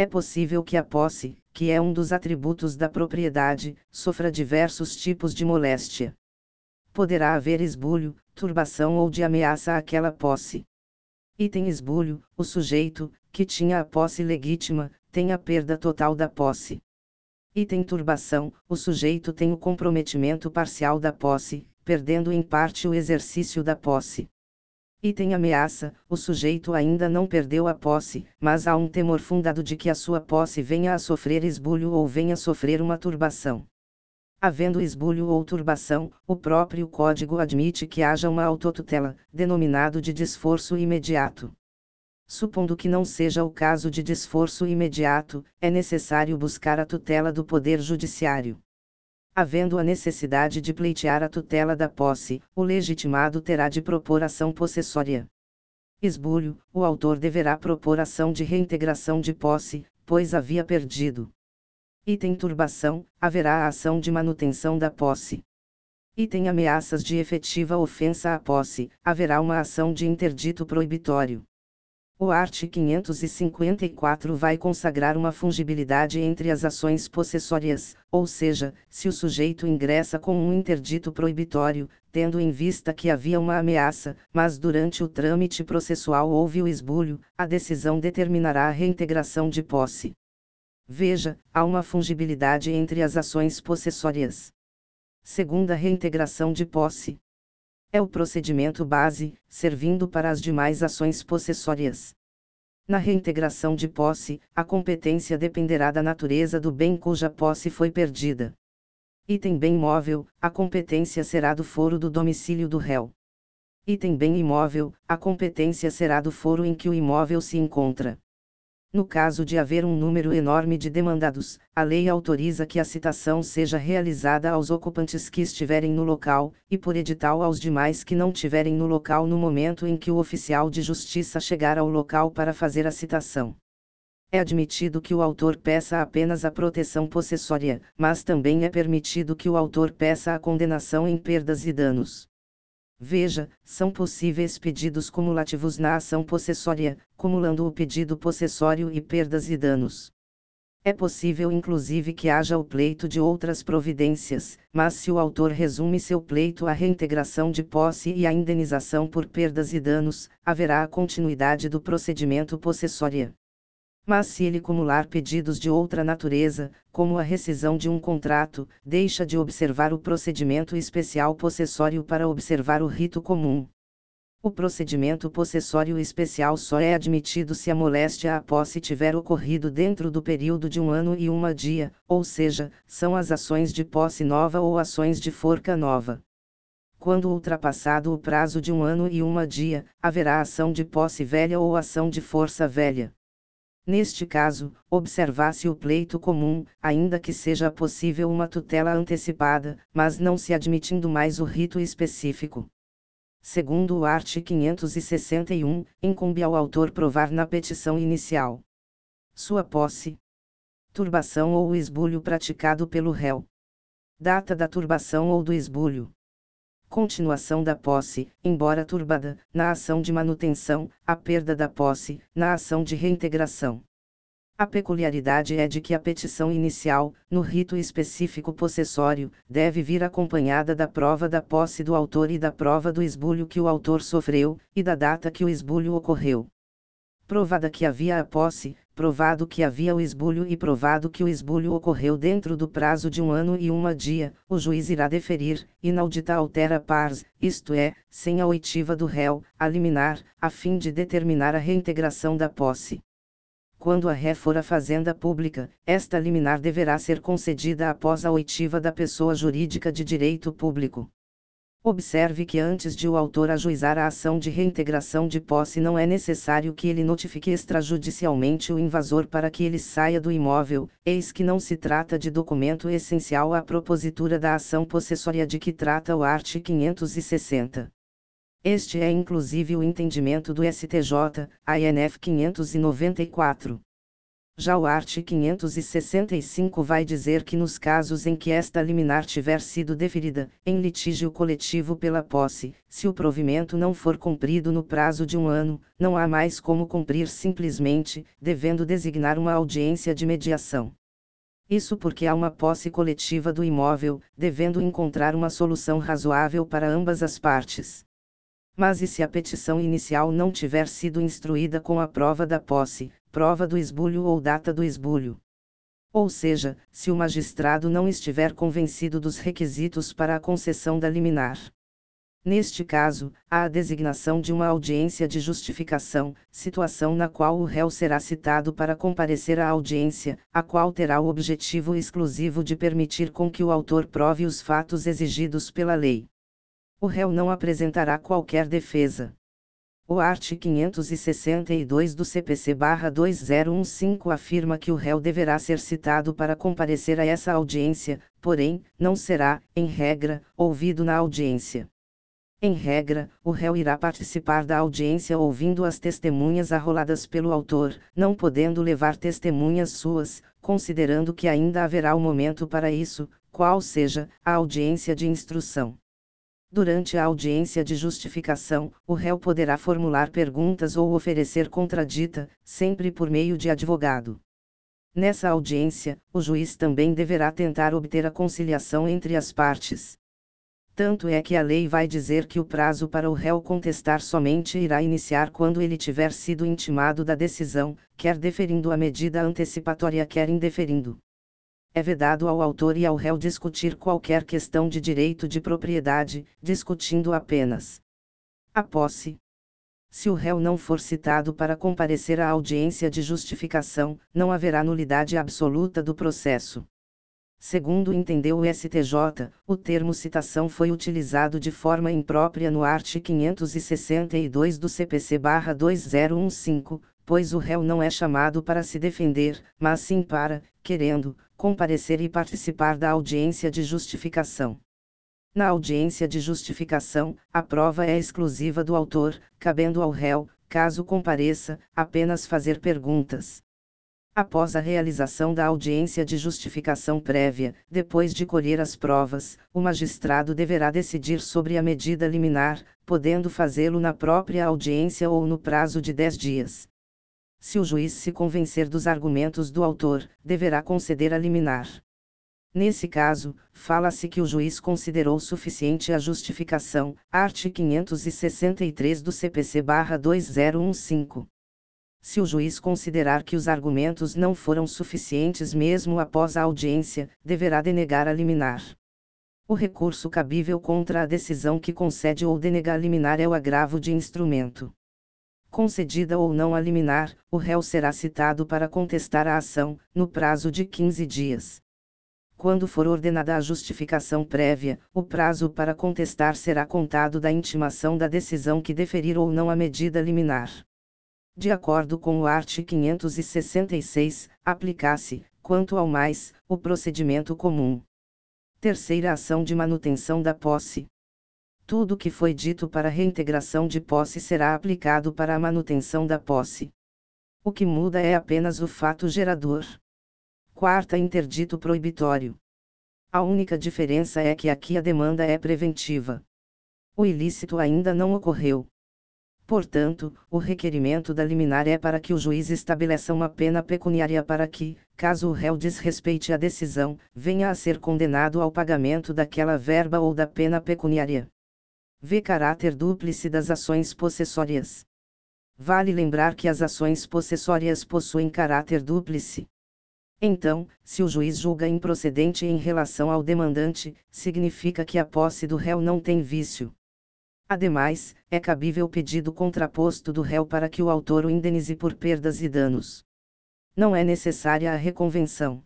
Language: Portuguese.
É possível que a posse, que é um dos atributos da propriedade, sofra diversos tipos de moléstia. Poderá haver esbulho, turbação ou de ameaça àquela posse. Item esbulho: o sujeito, que tinha a posse legítima, tem a perda total da posse. Item turbação: o sujeito tem o comprometimento parcial da posse, perdendo em parte o exercício da posse. Item ameaça: o sujeito ainda não perdeu a posse, mas há um temor fundado de que a sua posse venha a sofrer esbulho ou venha a sofrer uma turbação. Havendo esbulho ou turbação, o próprio código admite que haja uma autotutela, denominado de desforço imediato. Supondo que não seja o caso de desforço imediato, é necessário buscar a tutela do Poder Judiciário. Havendo a necessidade de pleitear a tutela da posse, o legitimado terá de propor ação possessória. Esbulho: o autor deverá propor ação de reintegração de posse, pois havia perdido. Item turbação: haverá a ação de manutenção da posse. Item ameaças de efetiva ofensa à posse: haverá uma ação de interdito proibitório. O art. 554 vai consagrar uma fungibilidade entre as ações possessórias, ou seja, se o sujeito ingressa com um interdito proibitório, tendo em vista que havia uma ameaça, mas durante o trâmite processual houve o esbulho, a decisão determinará a reintegração de posse. Veja, há uma fungibilidade entre as ações possessórias. Segunda reintegração de posse é o procedimento base, servindo para as demais ações possessórias. Na reintegração de posse, a competência dependerá da natureza do bem cuja posse foi perdida. Item bem móvel, a competência será do foro do domicílio do réu. Item bem imóvel, a competência será do foro em que o imóvel se encontra. No caso de haver um número enorme de demandados, a lei autoriza que a citação seja realizada aos ocupantes que estiverem no local, e por edital aos demais que não tiverem no local no momento em que o oficial de justiça chegar ao local para fazer a citação. É admitido que o autor peça apenas a proteção possessória, mas também é permitido que o autor peça a condenação em perdas e danos. Veja, são possíveis pedidos cumulativos na ação possessória, cumulando o pedido possessório e perdas e danos. É possível inclusive que haja o pleito de outras providências, mas se o autor resume seu pleito à reintegração de posse e à indenização por perdas e danos, haverá a continuidade do procedimento possessória. Mas se ele cumular pedidos de outra natureza, como a rescisão de um contrato, deixa de observar o procedimento especial possessório para observar o rito comum. O procedimento possessório especial só é admitido se a moléstia à posse tiver ocorrido dentro do período de um ano e uma dia, ou seja, são as ações de posse nova ou ações de forca nova. Quando ultrapassado o prazo de um ano e uma dia, haverá ação de posse velha ou ação de força velha. Neste caso, observar-se o pleito comum, ainda que seja possível uma tutela antecipada, mas não se admitindo mais o rito específico. Segundo o art. 561, incumbe ao autor provar na petição inicial sua posse, turbação ou esbulho praticado pelo réu, data da turbação ou do esbulho, continuação da posse, embora turbada, na ação de manutenção, a perda da posse, na ação de reintegração. A peculiaridade é de que a petição inicial, no rito específico possessório, deve vir acompanhada da prova da posse do autor e da prova do esbulho que o autor sofreu, e da data que o esbulho ocorreu. Provada que havia a posse, provado que havia o esbulho e provado que o esbulho ocorreu dentro do prazo de um ano e uma dia, o juiz irá deferir, inaudita altera pars, isto é, sem a oitiva do réu, a liminar, a fim de determinar a reintegração da posse. Quando a ré for a fazenda pública, esta liminar deverá ser concedida após a oitiva da pessoa jurídica de direito público. Observe que antes de o autor ajuizar a ação de reintegração de posse não é necessário que ele notifique extrajudicialmente o invasor para que ele saia do imóvel, eis que não se trata de documento essencial à propositura da ação possessória de que trata o art. 560. Este é inclusive o entendimento do STJ, ANF 594. Já o art. 565 vai dizer que nos casos em que esta liminar tiver sido deferida, em litígio coletivo pela posse, se o provimento não for cumprido no prazo de um ano, não há mais como cumprir simplesmente, devendo designar uma audiência de mediação. Isso porque há uma posse coletiva do imóvel, devendo encontrar uma solução razoável para ambas as partes. Mas e se a petição inicial não tiver sido instruída com a prova da posse, prova do esbulho ou data do esbulho. Ou seja, se o magistrado não estiver convencido dos requisitos para a concessão da liminar. Neste caso, há a designação de uma audiência de justificação, situação na qual o réu será citado para comparecer à audiência, a qual terá o objetivo exclusivo de permitir com que o autor prove os fatos exigidos pela lei. O réu não apresentará qualquer defesa. O art. 562 do CPC-2015 afirma que o réu deverá ser citado para comparecer a essa audiência, porém, não será, em regra, ouvido na audiência. Em regra, o réu irá participar da audiência ouvindo as testemunhas arroladas pelo autor, não podendo levar testemunhas suas, considerando que ainda haverá o momento para isso, qual seja, a audiência de instrução. Durante a audiência de justificação, o réu poderá formular perguntas ou oferecer contradita, sempre por meio de advogado. Nessa audiência, o juiz também deverá tentar obter a conciliação entre as partes. Tanto é que a lei vai dizer que o prazo para o réu contestar somente irá iniciar quando ele tiver sido intimado da decisão, quer deferindo a medida antecipatória, quer indeferindo é vedado ao autor e ao réu discutir qualquer questão de direito de propriedade, discutindo apenas a posse. Se o réu não for citado para comparecer à audiência de justificação, não haverá nulidade absoluta do processo. Segundo entendeu o STJ, o termo citação foi utilizado de forma imprópria no art. 562 do CPC/2015, pois o réu não é chamado para se defender, mas sim para, querendo, comparecer e participar da audiência de justificação. Na audiência de justificação, a prova é exclusiva do autor, cabendo ao réu, caso compareça, apenas fazer perguntas. Após a realização da audiência de justificação prévia, depois de colher as provas, o magistrado deverá decidir sobre a medida liminar, podendo fazê-lo na própria audiência ou no prazo de 10 dias. Se o juiz se convencer dos argumentos do autor, deverá conceder a liminar. Nesse caso, fala-se que o juiz considerou suficiente a justificação, art. 563 do CPC/2015. Se o juiz considerar que os argumentos não foram suficientes mesmo após a audiência, deverá denegar a liminar. O recurso cabível contra a decisão que concede ou denega a liminar é o agravo de instrumento. Concedida ou não a liminar, o réu será citado para contestar a ação, no prazo de 15 dias. Quando for ordenada a justificação prévia, o prazo para contestar será contado da intimação da decisão que deferir ou não a medida liminar. De acordo com o art. 566, aplicar-se, quanto ao mais, o procedimento comum. Terceira ação de manutenção da posse. Tudo o que foi dito para reintegração de posse será aplicado para a manutenção da posse. O que muda é apenas o fato gerador. Quarta interdito proibitório. A única diferença é que aqui a demanda é preventiva. O ilícito ainda não ocorreu. Portanto, o requerimento da liminar é para que o juiz estabeleça uma pena pecuniária para que, caso o réu desrespeite a decisão, venha a ser condenado ao pagamento daquela verba ou da pena pecuniária. V. Caráter dúplice das ações possessórias. Vale lembrar que as ações possessórias possuem caráter dúplice. Então, se o juiz julga improcedente em relação ao demandante, significa que a posse do réu não tem vício. Ademais, é cabível pedido contraposto do réu para que o autor o indenize por perdas e danos. Não é necessária a reconvenção.